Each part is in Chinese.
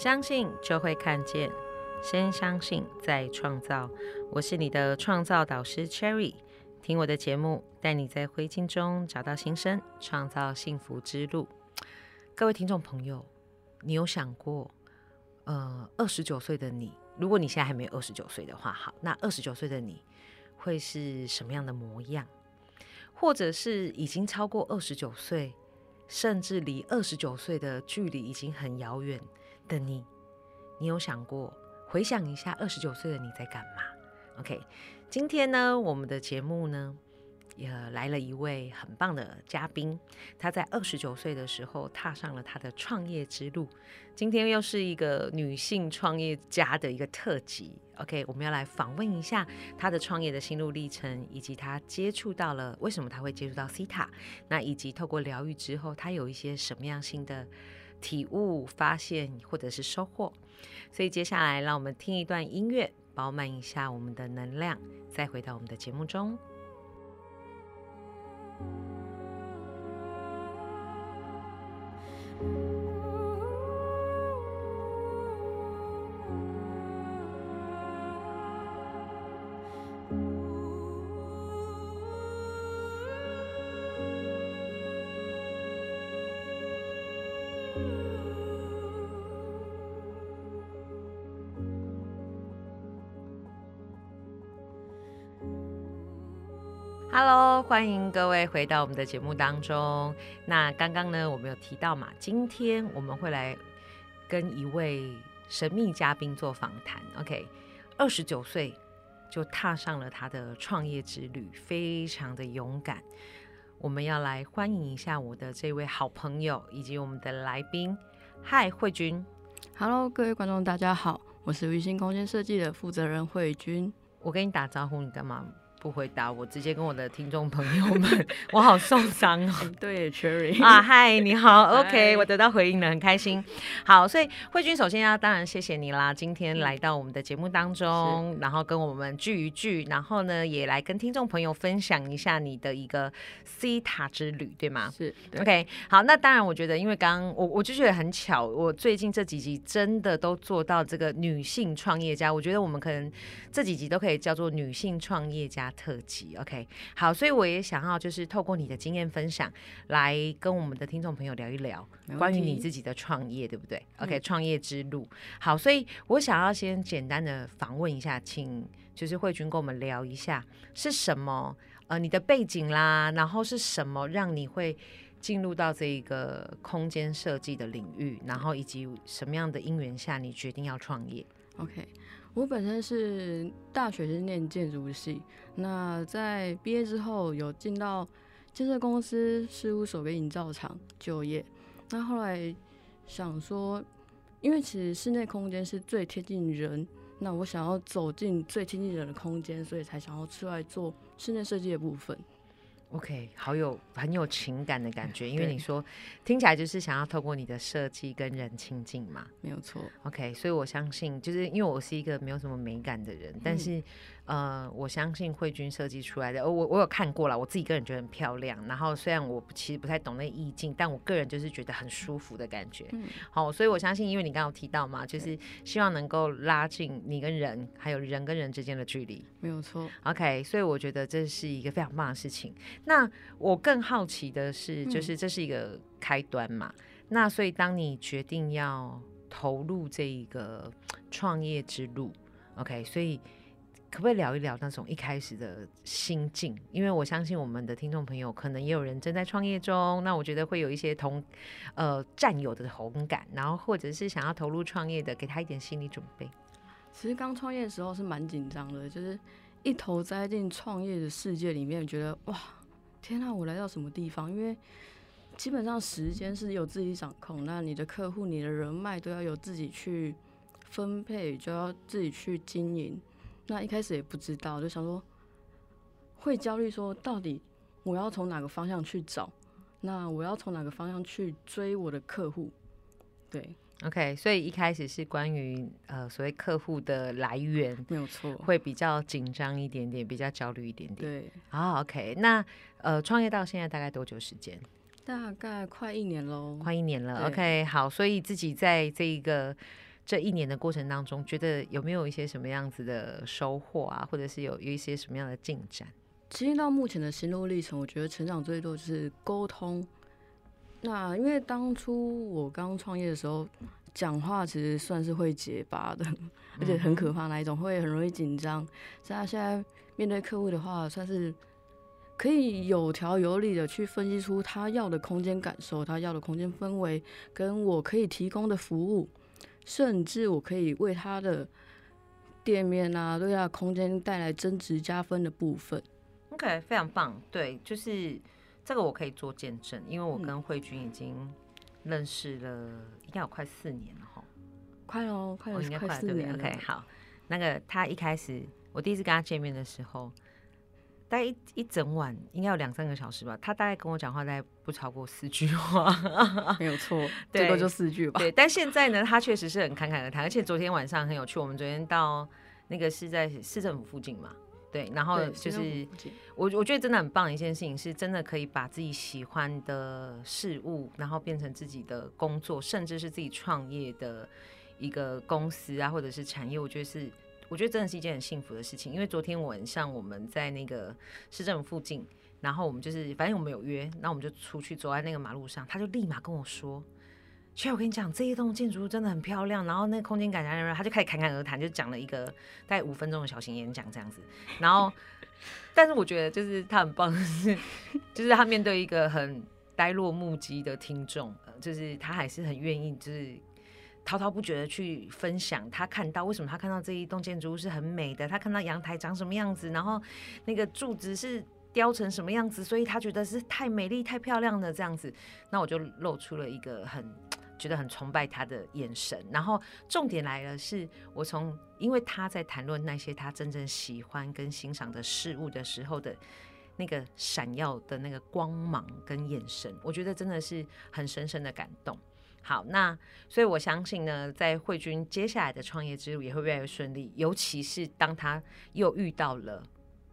相信就会看见，先相信再创造。我是你的创造导师 Cherry，听我的节目，带你在灰烬中找到新生，创造幸福之路。各位听众朋友，你有想过，呃，二十九岁的你，如果你现在还没有二十九岁的话，好，那二十九岁的你会是什么样的模样？或者是已经超过二十九岁，甚至离二十九岁的距离已经很遥远的你，你有想过回想一下二十九岁的你在干嘛？OK，今天呢，我们的节目呢。也来了一位很棒的嘉宾，他在二十九岁的时候踏上了他的创业之路。今天又是一个女性创业家的一个特辑，OK，我们要来访问一下她的创业的心路历程，以及她接触到了为什么她会接触到 C 塔，那以及透过疗愈之后，她有一些什么样新的体悟、发现或者是收获。所以接下来让我们听一段音乐，饱满一下我们的能量，再回到我们的节目中。Hello，欢迎各位回到我们的节目当中。那刚刚呢，我们有提到嘛，今天我们会来跟一位神秘嘉宾做访谈。OK，二十九岁就踏上了他的创业之旅，非常的勇敢。我们要来欢迎一下我的这位好朋友以及我们的来宾。嗨，慧君。Hello，各位观众，大家好，我是微星空间设计的负责人慧君。我跟你打招呼，你干嘛？不回答我，直接跟我的听众朋友们，我好受伤哦。对，Cherry 啊，嗨，你好，OK，我得到回应了，很开心。好，所以慧君首先要当然谢谢你啦，今天来到我们的节目当中，然后跟我们聚一聚，然后呢也来跟听众朋友分享一下你的一个 C 塔之旅，对吗？是，OK。好，那当然我觉得，因为刚刚我我就觉得很巧，我最近这几集真的都做到这个女性创业家，我觉得我们可能这几集都可以叫做女性创业家。特辑，OK，好，所以我也想要就是透过你的经验分享，来跟我们的听众朋友聊一聊关于你自己的创业，对不对？OK，创业之路，好，所以我想要先简单的访问一下，请就是慧君跟我们聊一下是什么，呃，你的背景啦，然后是什么让你会进入到这一个空间设计的领域，然后以及什么样的因缘下你决定要创业？OK。我本身是大学是念建筑系，那在毕业之后有进到建设公司事务所跟营造厂就业。那后来想说，因为其实室内空间是最贴近人，那我想要走进最贴近人的空间，所以才想要出来做室内设计的部分。OK，好有很有情感的感觉，因为你说听起来就是想要透过你的设计跟人亲近嘛，没有错。OK，所以我相信，就是因为我是一个没有什么美感的人，但是。呃，我相信慧君设计出来的，我我有看过了，我自己个人觉得很漂亮。然后虽然我其实不太懂那意境，但我个人就是觉得很舒服的感觉。好，所以我相信，因为你刚刚提到嘛，就是希望能够拉近你跟人，还有人跟人之间的距离。没有错。OK，所以我觉得这是一个非常棒的事情。那我更好奇的是，就是这是一个开端嘛？那所以当你决定要投入这一个创业之路，OK，所以。可不可以聊一聊那种一开始的心境？因为我相信我们的听众朋友可能也有人正在创业中，那我觉得会有一些同呃战友的同感，然后或者是想要投入创业的，给他一点心理准备。其实刚创业的时候是蛮紧张的，就是一头栽进创业的世界里面，觉得哇，天啊，我来到什么地方？因为基本上时间是有自己掌控，那你的客户、你的人脉都要有自己去分配，就要自己去经营。那一开始也不知道，就想说会焦虑，说到底我要从哪个方向去找？那我要从哪个方向去追我的客户？对，OK，所以一开始是关于呃所谓客户的来源，没有错，会比较紧张一点点，比较焦虑一点点。对，啊，OK，那呃创业到现在大概多久时间？大概快一年喽，快一年了。OK，好，所以自己在这一个。这一年的过程当中，觉得有没有一些什么样子的收获啊，或者是有有一些什么样的进展？其实到目前的心路历程，我觉得成长最多就是沟通。那因为当初我刚创业的时候，讲话其实算是会结巴的，而且很可怕那一种，会很容易紧张。像现在面对客户的话，算是可以有条有理的去分析出他要的空间感受，他要的空间氛围，跟我可以提供的服务，甚至我可以为他的店面啊，对他的空间带来增值加分的部分。OK，非常棒。对，就是这个我可以做见证，因为我跟慧君已经认识了，应该有快四年了哈。快哦，快了，应该快四对不对年了。？OK，好。那个他一开始，我第一次跟他见面的时候，大概一一整晚，应该有两三个小时吧。他大概跟我讲话，大概不超过四句话。没有错，最多就四句吧。对，但现在呢，他确实是很侃侃而谈，而且昨天晚上很有趣。我们昨天到那个是在市政府附近嘛，对，然后，就是我我觉得真的很棒的一件事情，是真的可以把自己喜欢的事物，然后变成自己的工作，甚至是自己创业的一个公司啊，或者是产业。我觉得是，我觉得真的是一件很幸福的事情。因为昨天晚上我们在那个市政府附近，然后我们就是反正我们有约，那我们就出去走在那个马路上，他就立马跟我说。其实我跟你讲，这一栋建筑物真的很漂亮，然后那空间感觉，他就开始侃侃而谈，就讲了一个大概五分钟的小型演讲这样子。然后，但是我觉得就是他很棒的是，就是他面对一个很呆若木鸡的听众，就是他还是很愿意，就是滔滔不绝的去分享他看到为什么他看到这一栋建筑物是很美的，他看到阳台长什么样子，然后那个柱子是雕成什么样子，所以他觉得是太美丽、太漂亮的这样子。那我就露出了一个很觉得很崇拜他的眼神。然后重点来了，是我从因为他在谈论那些他真正喜欢跟欣赏的事物的时候的。那个闪耀的那个光芒跟眼神，我觉得真的是很深深的感动。好，那所以我相信呢，在慧君接下来的创业之路也会越来越顺利，尤其是当他又遇到了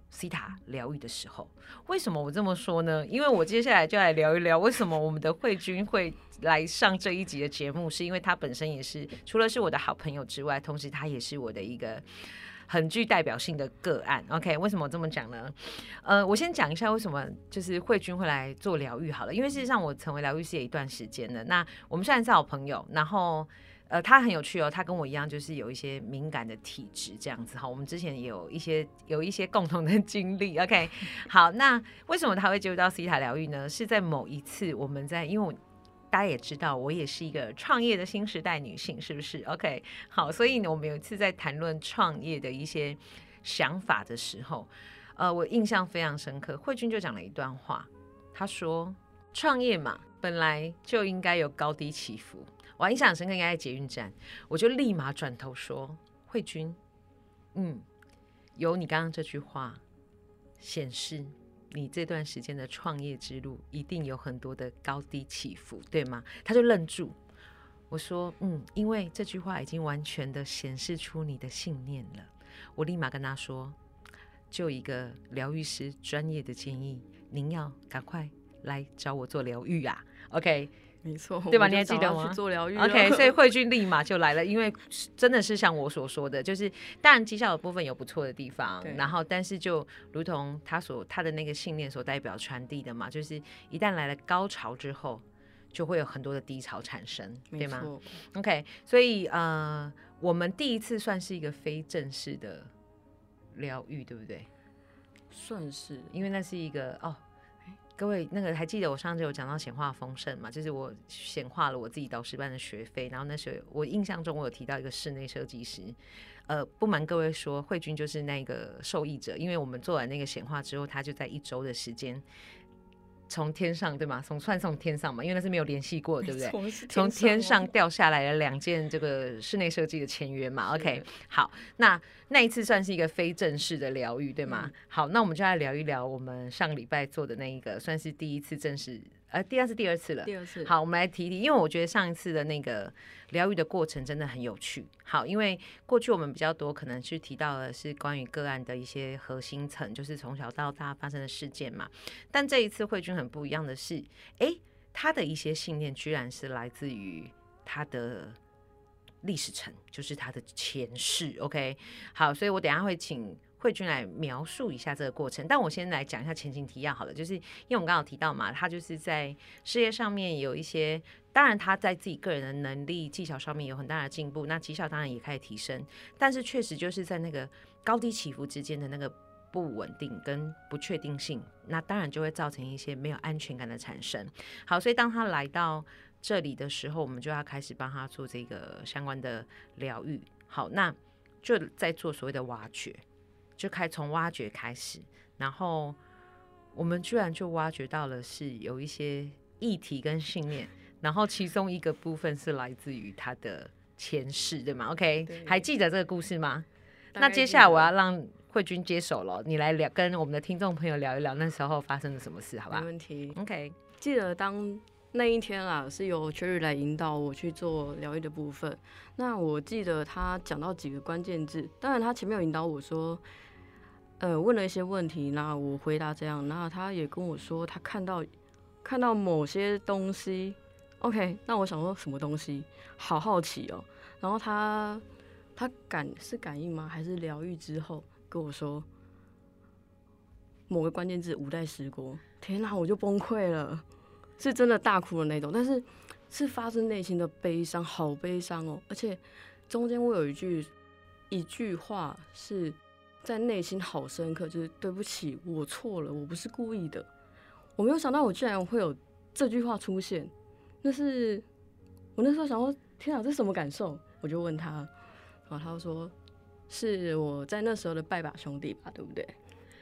西塔疗愈的时候。为什么我这么说呢？因为我接下来就来聊一聊为什么我们的慧君会来上这一集的节目，是因为他本身也是除了是我的好朋友之外，同时他也是我的一个。很具代表性的个案，OK？为什么我这么讲呢？呃，我先讲一下为什么就是慧君会来做疗愈好了，因为事实上我成为疗愈师也一段时间了。那我们虽然是好朋友，然后呃，他很有趣哦，他跟我一样就是有一些敏感的体质这样子哈。我们之前也有一些有一些共同的经历，OK？好，那为什么他会接触到西塔疗愈呢？是在某一次我们在因为我。大家也知道，我也是一个创业的新时代女性，是不是？OK，好，所以呢，我们有一次在谈论创业的一些想法的时候，呃，我印象非常深刻。慧君就讲了一段话，他说：“创业嘛，本来就应该有高低起伏。”我印象深刻，应该在捷运站，我就立马转头说：“慧君，嗯，有你刚刚这句话显示。”你这段时间的创业之路一定有很多的高低起伏，对吗？他就愣住。我说：“嗯，因为这句话已经完全的显示出你的信念了。”我立马跟他说：“就一个疗愈师专业的建议，您要赶快来找我做疗愈啊！”OK。没错，对吧？你还记得吗去做疗愈 OK，所以慧君立马就来了，因为真的是像我所说的，就是当然绩效的部分有不错的地方，然后但是就如同他所他的那个信念所代表传递的嘛，就是一旦来了高潮之后，就会有很多的低潮产生，对吗，？OK，所以呃，我们第一次算是一个非正式的疗愈，对不对？算是。因为那是一个哦，各位那个还记得我上次有讲到显化丰盛嘛？就是我显化了我自己导师班的学费，然后那时候我印象中我有提到一个室内设计师，呃，不瞒各位说，慧君就是那个受益者，因为我们做完那个显化之后，他就在一周的时间。从天上对吗？从算从天上嘛，因为那是没有联系过，对不对？从天上哦掉下来了两件这个室内设计的签约嘛。OK，好，那那一次算是一个非正式的疗愈，对吗？嗯好，那我们就来聊一聊我们上礼拜做的那一个，算是第一次正式，呃，第二次、第二次了。第二次，好，我们来提一提，因为我觉得上一次的那个疗愈的过程真的很有趣。好，因为过去我们比较多可能是提到的是关于个案的一些核心层，就是从小到大发生的事件嘛。但这一次慧君很不一样的是，诶，他的一些信念居然是来自于他的历史层，就是他的前世。OK，好，所以我等下会请慧君来描述一下这个过程。但我先来讲一下前情提要好了，就是因为我们刚刚提到嘛，他就是在事业上面有一些，当然他在自己个人的能力技巧上面有很大的进步，那绩效当然也开始提升，但是确实就是在那个高低起伏之间的那个。不稳定跟不确定性，那当然就会造成一些没有安全感的产生。好，所以当他来到这里的时候，我们就要开始帮他做这个相关的疗愈。好，那就在做所谓的挖掘，就开从挖掘开始，然后我们居然就挖掘到了是有一些议题跟信念，然后其中一个部分是来自于他的前世，对吗？OK，还记得这个故事吗？那接下来我要让。慧君接手了，你来聊，跟我们的听众朋友聊一聊那时候发生了什么事，好吧？没问题。OK，记得当那一天啊，是由 Cherry 来引导我去做疗愈的部分。那我记得他讲到几个关键字，当然他前面有引导我说，呃，问了一些问题，那我回答这样，那他也跟我说他看到看到某些东西。OK，那我想说什么东西？好好奇哦。然后他他感是感应吗？还是疗愈之后？跟我说某个关键字五代十国，天哪，我就崩溃了，是真的大哭的那种，但是是发自内心的悲伤，好悲伤哦。而且中间我有一句一句话是在内心好深刻，就是对不起，我错了，我不是故意的。我没有想到我居然会有这句话出现，那是我那时候想说，天啊，这是什么感受？我就问他，然后他说。是我在那时候的拜把兄弟吧，对不对？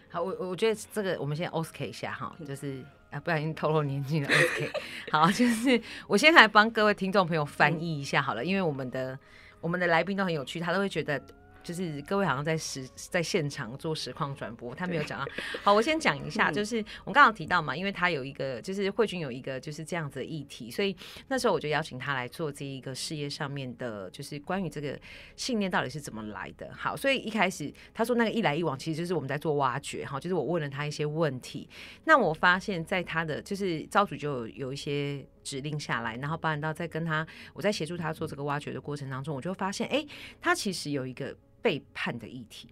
好，我我觉得这个我们先 OSK 一下哈，就是啊，不小心透露年纪了。OSK，好，就是我先来帮各位听众朋友翻译一下好了，因为我们的我们的来宾都很有趣，他都会觉得。就是各位好像在实在现场做实况转播，他没有讲到。好，我先讲一下，就是我刚刚提到嘛，因为他有一个，就是慧君有一个就是这样子的议题，所以那时候我就邀请他来做这一个事业上面的，就是关于这个信念到底是怎么来的。好，所以一开始他说那个一来一往，其实就是我们在做挖掘，哈，就是我问了他一些问题，那我发现在他的就是招主就有一些指令下来，然后包含到在跟他我在协助他做这个挖掘的过程当中，我就发现，哎，他其实有一个。背叛的议题，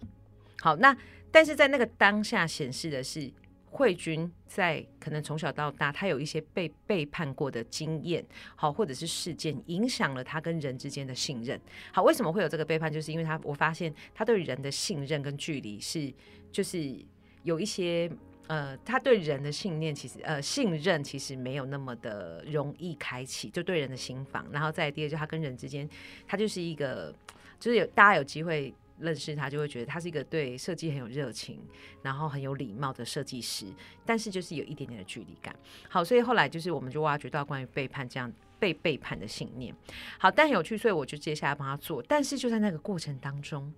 好，那但是在那个当下显示的是，慧君在可能从小到大，他有一些被背叛过的经验，好，或者是事件影响了他跟人之间的信任。好，为什么会有这个背叛？就是因为他我发现他对人的信任跟距离是，就是有一些呃，他对人的信念其实呃信任其实没有那么的容易开启，就对人的心房。然后再第二，就他跟人之间，他就是一个，就是有大家有机会。认识他就会觉得他是一个对设计很有热情，然后很有礼貌的设计师，但是就是有一点点的距离感。好，所以后来就是我们就挖掘到关于背叛这样被背叛的信念。好，但有趣，所以我就接下来帮他做。但是就在那个过程当中，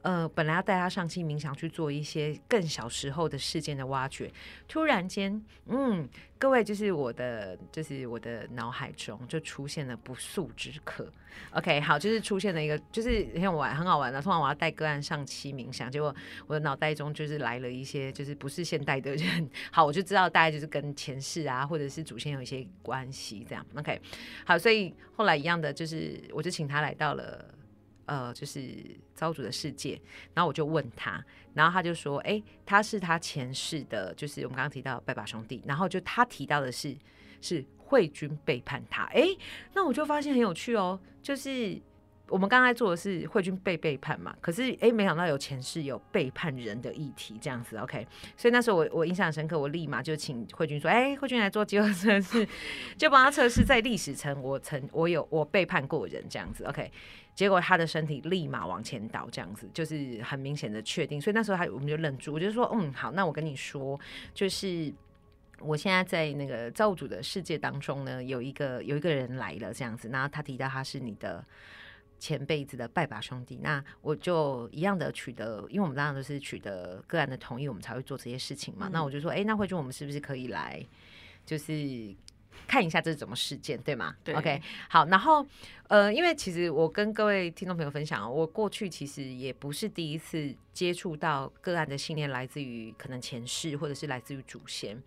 呃，本来要带他上期冥想去做一些更小时候的事件的挖掘，突然间，嗯。各位，就是我的，就是我的脑海中就出现了不速之客。OK，好，就是出现了一个，就是很好玩，很好玩的。通常我要带个案上期冥想，结果我的脑袋中就是来了一些，就是不是现代的人。好，我就知道大概就是跟前世啊，或者是祖先有一些关系这样。OK，好，所以后来一样的，就是我就请他来到了。呃，就是招主的世界，然后我就问他，然后他就说，哎，他是他前世的，就是我们刚刚提到拜把兄弟，然后就他提到的是是慧君背叛他，哎，那我就发现很有趣哦，就是我们刚才做的是慧君被背叛嘛，可是哎，没想到有前世有背叛人的议题这样子，OK，所以那时候我我印象深刻，我立马就请慧君说，哎，慧君来做饥饿测试，就帮他测试在历史层我曾我有我背叛过人这样子，OK。结果他的身体立马往前倒，这样子就是很明显的确定。所以那时候他我们就愣住，我就说：“嗯，好，那我跟你说，就是我现在在那个造物主的世界当中呢，有一个有一个人来了，这样子。然后他提到他是你的前辈子的拜把兄弟，那我就一样的取得，因为我们当然都是取得个案的同意，我们才会做这些事情嘛。那我就说：，哎，那慧君，我们是不是可以来，就是？”看一下这是怎么事件，对吗？对，OK，好，然后呃，因为其实我跟各位听众朋友分享，我过去其实也不是第一次接触到个案的信念来自于可能前世，或者是来自于祖先，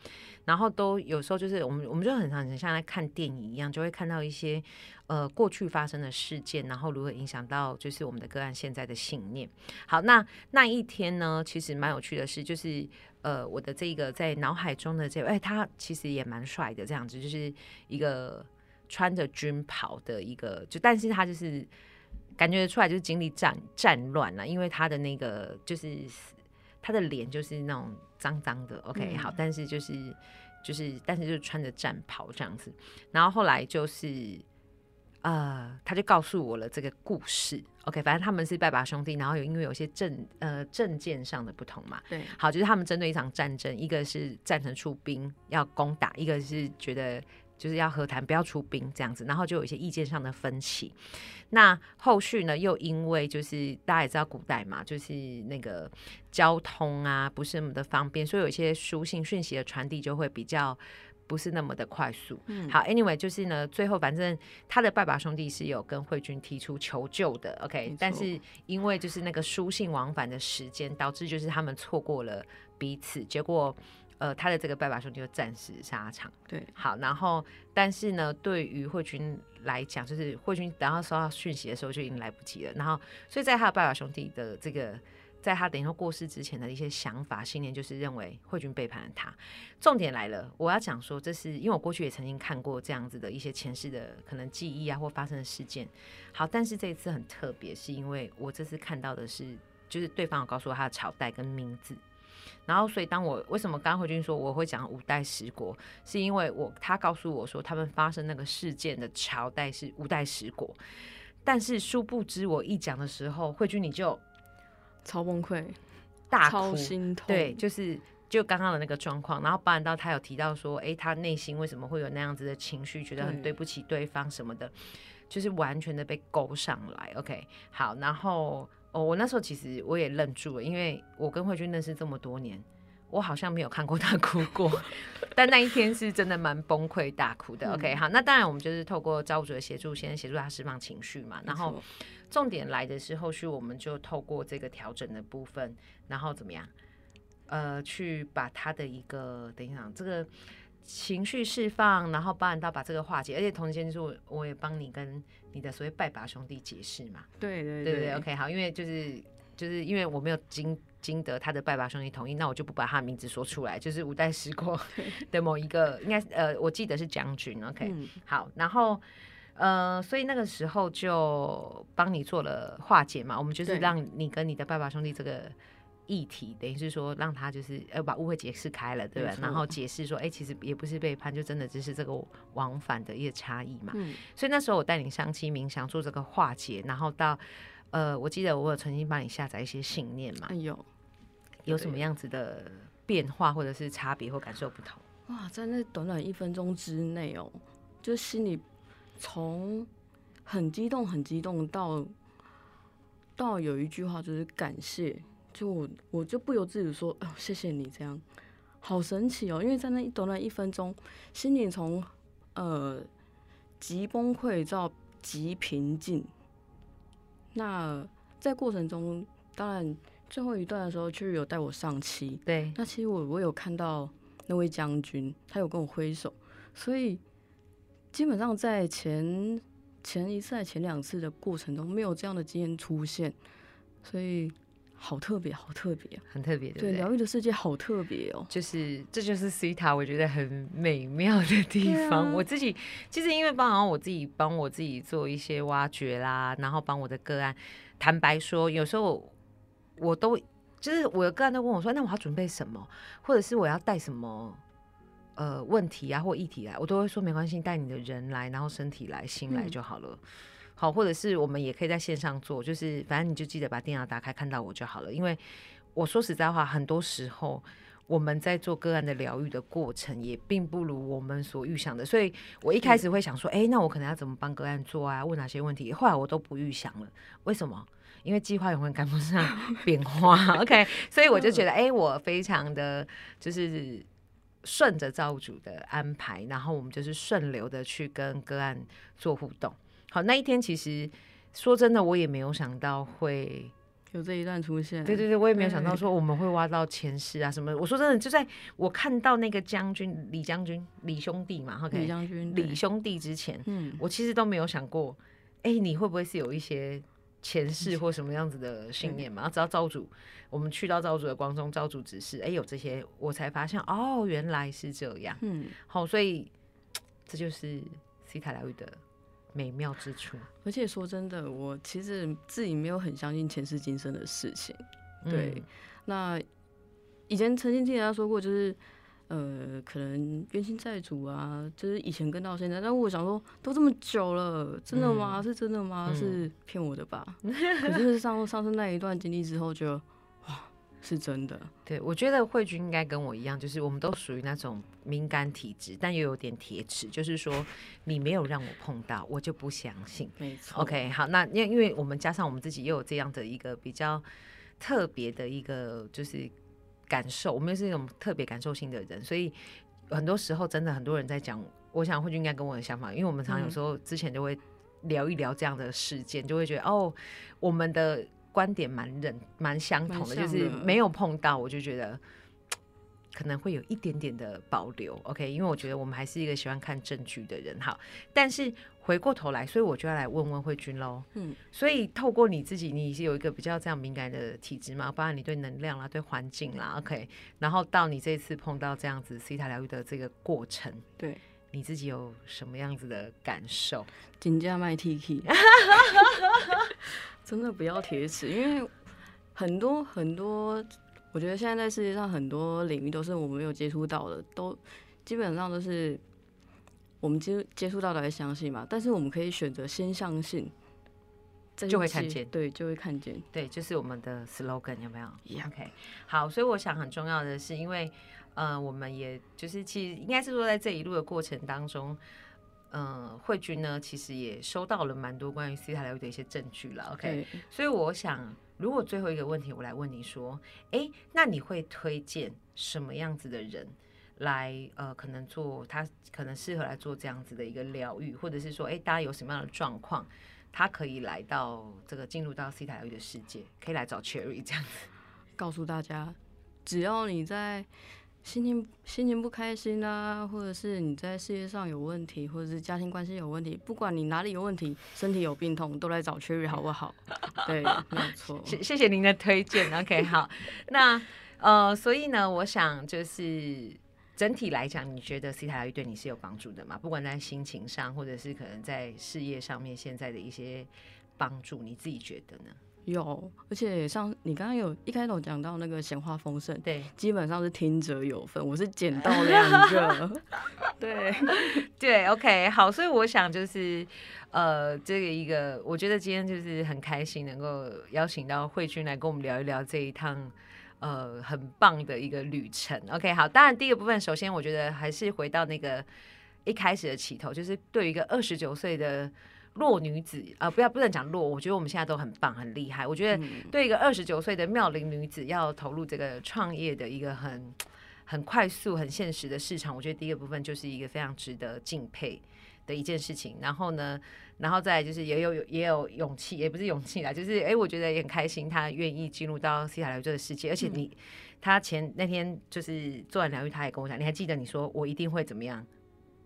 然后都有时候就是我们我们就很常很像在看电影一样，就会看到一些呃过去发生的事件，然后如何影响到就是我们的个案现在的信念。好，那那一天呢，其实蛮有趣的是，就是。呃，我的这个在脑海中的这位，哎，他其实也蛮帅的，这样子就是一个穿着军袍的一个，就但是他就是感觉出来就是经历战战乱了，因为他的那个就是他的脸就是那种脏脏的，OK，好，但是就是就是但是就穿着战袍这样子，然后后来就是。呃，他就告诉我了这个故事。OK，反正他们是拜把兄弟，然后有因为有些政呃政见上的不同嘛。对，好，就是他们针对一场战争，一个是赞成出兵要攻打，一个是觉得就是要和谈，不要出兵这样子，然后就有一些意见上的分歧。那后续呢，又因为就是大家也知道古代嘛，就是那个交通啊不是那么的方便，所以有一些书信讯息的传递就会比较。不是那么的快速。嗯，好，Anyway，就是呢，最后反正他的拜把兄弟是有跟慧君提出求救的，OK，但是因为就是那个书信往返的时间，导致就是他们错过了彼此，结果呃，他的这个拜把兄弟就暂时沙场。对，好，然后但是呢，对于慧君来讲，就是慧君等到收到讯息的时候就已经来不及了，然后所以在他的拜把兄弟的这个。在他等于说过世之前的一些想法信念，就是认为慧君背叛了他。重点来了，我要讲说，这是因为我过去也曾经看过这样子的一些前世的可能记忆啊，或发生的事件。好，但是这一次很特别，是因为我这次看到的是，就是对方有告诉我他的朝代跟名字。然后，所以当我为什么刚慧君说我会讲五代十国，是因为我他告诉我说他们发生那个事件的朝代是五代十国。但是殊不知，我一讲的时候，慧君你就。超崩溃，大哭，心痛。对，就是就刚刚的那个状况，然后包含到他有提到说，哎，他内心为什么会有那样子的情绪，觉得很对不起对方什么的，就是完全的被勾上来。OK，好，然后哦，我那时候其实我也愣住了，因为我跟慧君认识这么多年，我好像没有看过他哭过，但那一天是真的蛮崩溃大哭的。OK，好，那当然我们就是透过造物主的协助，先协助他释放情绪嘛，然后。重点来的是后续，我们就透过这个调整的部分，然后怎么样？呃，去把他的一个等一下，这个情绪释放，然后包含到把这个化解，而且同时间就是我我也帮你跟你的所谓拜把兄弟解释嘛。对对对对，OK，好，因为就是就是因为我没有经经得他的拜把兄弟同意，那我就不把他的名字说出来，就是五代十国 的某一个，应该呃，我记得是将军，OK，好，然后。呃，所以那个时候就帮你做了化解嘛，我们就是让你跟你的爸爸兄弟这个议题，等于是说让他就是呃把误会解释开了，对吧？然后解释说，哎，其实也不是背叛，就真的只是这个往返的一个差异嘛。嗯。所以那时候我带你上期冥想做这个化解，然后到呃，我记得我有曾经帮你下载一些信念嘛。有。有什么样子的变化或者是差别或感受不同？哇，在那短短一分钟之内哦，就心里。从很激动、很激动到到有一句话就是感谢，就我我就不由自主说哦谢谢你这样，好神奇哦！因为在那短短一分钟，心里从呃极崩溃到极平静。那在过程中，当然最后一段的时候，确实有带我上期。对，那其实我我有看到那位将军，他有跟我挥手，所以。基本上在前前一次、前两次的过程中，没有这样的经验出现，所以好特别，好特别，很特别，对疗愈的世界好特别哦。就是这就是 C 塔，我觉得很美妙的地方。我自己其实因为帮忙我自己帮我自己做一些挖掘啦，然后帮我的个案。坦白说，有时候我都就是我的个案都问我说：“那我要准备什么，或者是我要带什么？”呃，问题啊或议题来，我都会说没关系，带你的人来，然后身体来，心来就好了。好，或者是我们也可以在线上做，就是反正你就记得把电脑打开，看到我就好了。因为我说实在话，很多时候我们在做个案的疗愈的过程，也并不如我们所预想的。所以我一开始会想说，哎，那我可能要怎么帮个案做啊？问哪些问题？后来我都不预想了，为什么？因为计划永远赶不上 变化。OK，所以我就觉得，哎，我非常的就是。顺着造物主的安排，然后我们就是顺流的去跟个案做互动。好，那一天其实说真的，我也没有想到会。有这一段出现，对对对，我也没有想到说我们会挖到前世啊什么。我说真的，就在我看到那个将军李将军李兄弟嘛，OK，李将军李兄弟之前，嗯，我其实都没有想过，哎，你会不会是有一些前世或什么样子的信念嘛？然后直到造主，我们去到造主的光中，造主指示，哎，有这些，我才发现哦，原来是这样，嗯，好，所以 这就是西塔疗愈的。美妙之处，而且说真的，我其实自己没有很相信前世今生的事情。对，那以前曾经听人家说过，就是呃，可能冤亲债主啊，就是以前跟到现在。但我想说，都这么久了，真的吗？是真的吗？是骗我的吧？可是上上次那一段经历之后，就。是真的，对我觉得慧君应该跟我一样，就是我们都属于那种敏感体质，但又有点铁齿，就是说你没有让我碰到，我就不相信。没错。OK，好，那因因为我们加上我们自己又有这样的一个比较特别的一个就是感受，我们又是那种特别感受性的人，所以很多时候真的很多人在讲，我想慧君应该跟我的想法，因为我们常有时候之前就会聊一聊这样的事件，就会觉得哦，我们的。观点蛮认蛮相同的，就是没有碰到，我就觉得 可能会有一点点的保留。OK，因为我觉得我们还是一个喜欢看证据的人。好，但是回过头来，所以我就要来问问慧君喽。嗯，所以透过你自己，你是有一个比较这样敏感的体质嘛？包括你对能量啦、对环境啦，OK，然后到你这次碰到这样子 C 塔疗愈的这个过程，对你自己有什么样子的感受？金价卖 T K。真的不要铁齿，因为很多很多，我觉得现在在世界上很多领域都是我们没有接触到的，都基本上都是我们接接触到的来相信嘛。但是我们可以选择先相信，就会看见，对，就会看见，对，就是我们的 slogan 有没有？OK，好，所以我想很重要的是，因为呃，我们也就是其实应该是说在这一路的过程当中。嗯，慧君呢，其实也收到了蛮多关于 C 塔疗愈的一些证据了。OK，所以我想，如果最后一个问题我来问你说，哎，那你会推荐什么样子的人来呃，可能做他可能适合来做这样子的一个疗愈，或者是说，哎，大家有什么样的状况，他可以来到这个进入到 C 塔疗愈的世界，可以来找 Cherry 这样子，告诉大家，只要你在。心情心情不开心啊，或者是你在事业上有问题，或者是家庭关系有问题，不管你哪里有问题，身体有病痛，都来找 Cherry 好不好？对，没有错。谢谢谢您的推荐。OK，好，那呃，所以呢，我想就是整体来讲，你觉得 C 塔疗愈对你是有帮助的吗？不管在心情上，或者是可能在事业上面，现在的一些帮助，你自己觉得呢？有，而且像你刚刚有一开头讲到那个闲话丰盛，对，基本上是听者有份，我是捡到 两个，对对，OK，好，所以我想就是呃，这个一个，我觉得今天就是很开心能够邀请到慧君来跟我们聊一聊这一趟呃很棒的一个旅程，OK，好，当然第一个部分，首先我觉得还是回到那个一开始的起头，就是对于一个二十九岁的。弱女子啊，不要不能讲弱，我觉得我们现在都很棒很厉害。我觉得对一个二十九岁的妙龄女子要投入这个创业的一个很很快速、很现实的市场，我觉得第一个部分就是一个非常值得敬佩的一件事情。然后呢，然后再就是也有也有勇气，也不是勇气啦，就是哎，我觉得也很开心，她愿意进入到西塔疗愈这个世界。而且你她前那天就是做完疗愈，她也跟我讲，你还记得你说我一定会怎么样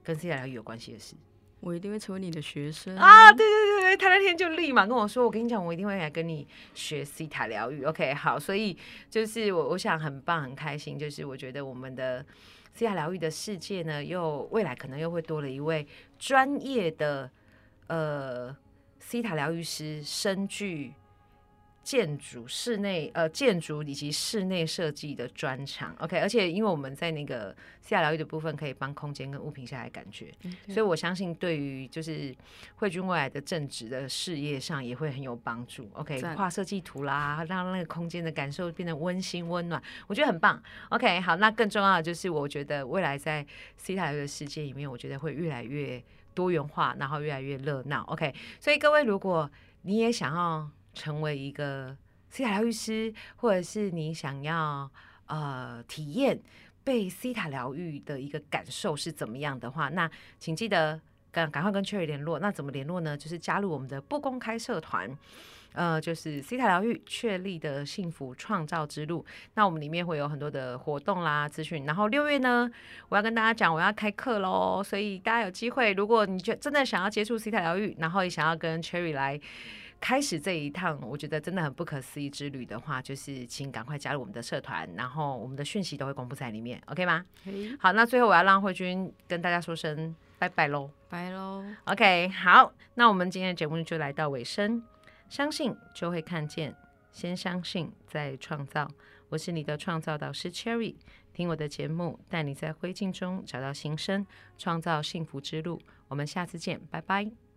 跟西塔疗愈有关系的事。我一定会成为你的学生啊！对对对对，他那天就立马跟我说：“我跟你讲，我一定会来跟你学西塔疗愈。” OK，好，所以就是我我想很棒很开心，就是我觉得我们的西塔疗愈的世界呢，又未来可能又会多了一位专业的呃西塔疗愈师，深具。建筑、室内呃建筑以及室内设计的专长，OK，而且因为我们在那个下疗愈的部分可以帮空间跟物品下来感觉，所以我相信对于就是慧君未来的正职的事业上也会很有帮助，OK，画设计图啦，让那个空间的感受变得温馨温暖，我觉得很棒，OK，好，那更重要的就是我觉得未来在 C 塔疗的世界里面，我觉得会越来越多元化，然后越来越热闹，OK，所以各位如果你也想要。成为一个西塔疗愈师，或者是你想要呃体验被西塔疗愈的一个感受是怎么样的话，那请记得赶赶快跟 Cherry 联络。那怎么联络呢？就是加入我们的不公开社团。呃，就是西塔疗愈确立的幸福创造之路。那我们里面会有很多的活动啦、资讯。然后六月呢，我要跟大家讲，我要开课喽。所以大家有机会，如果你觉真的想要接触西塔疗愈，然后也想要跟 Cherry 来开始这一趟，我觉得真的很不可思议之旅的话，就是请赶快加入我们的社团，然后我们的讯息都会公布在里面，OK 吗？好，那最后我要让慧君跟大家说声拜拜喽，拜喽。OK，好，那我们今天的节目就来到尾声。相信就会看见，先相信再创造。我是你的创造导师 Cherry，听我的节目，带你在灰烬中找到新生，创造幸福之路。我们下次见，拜拜。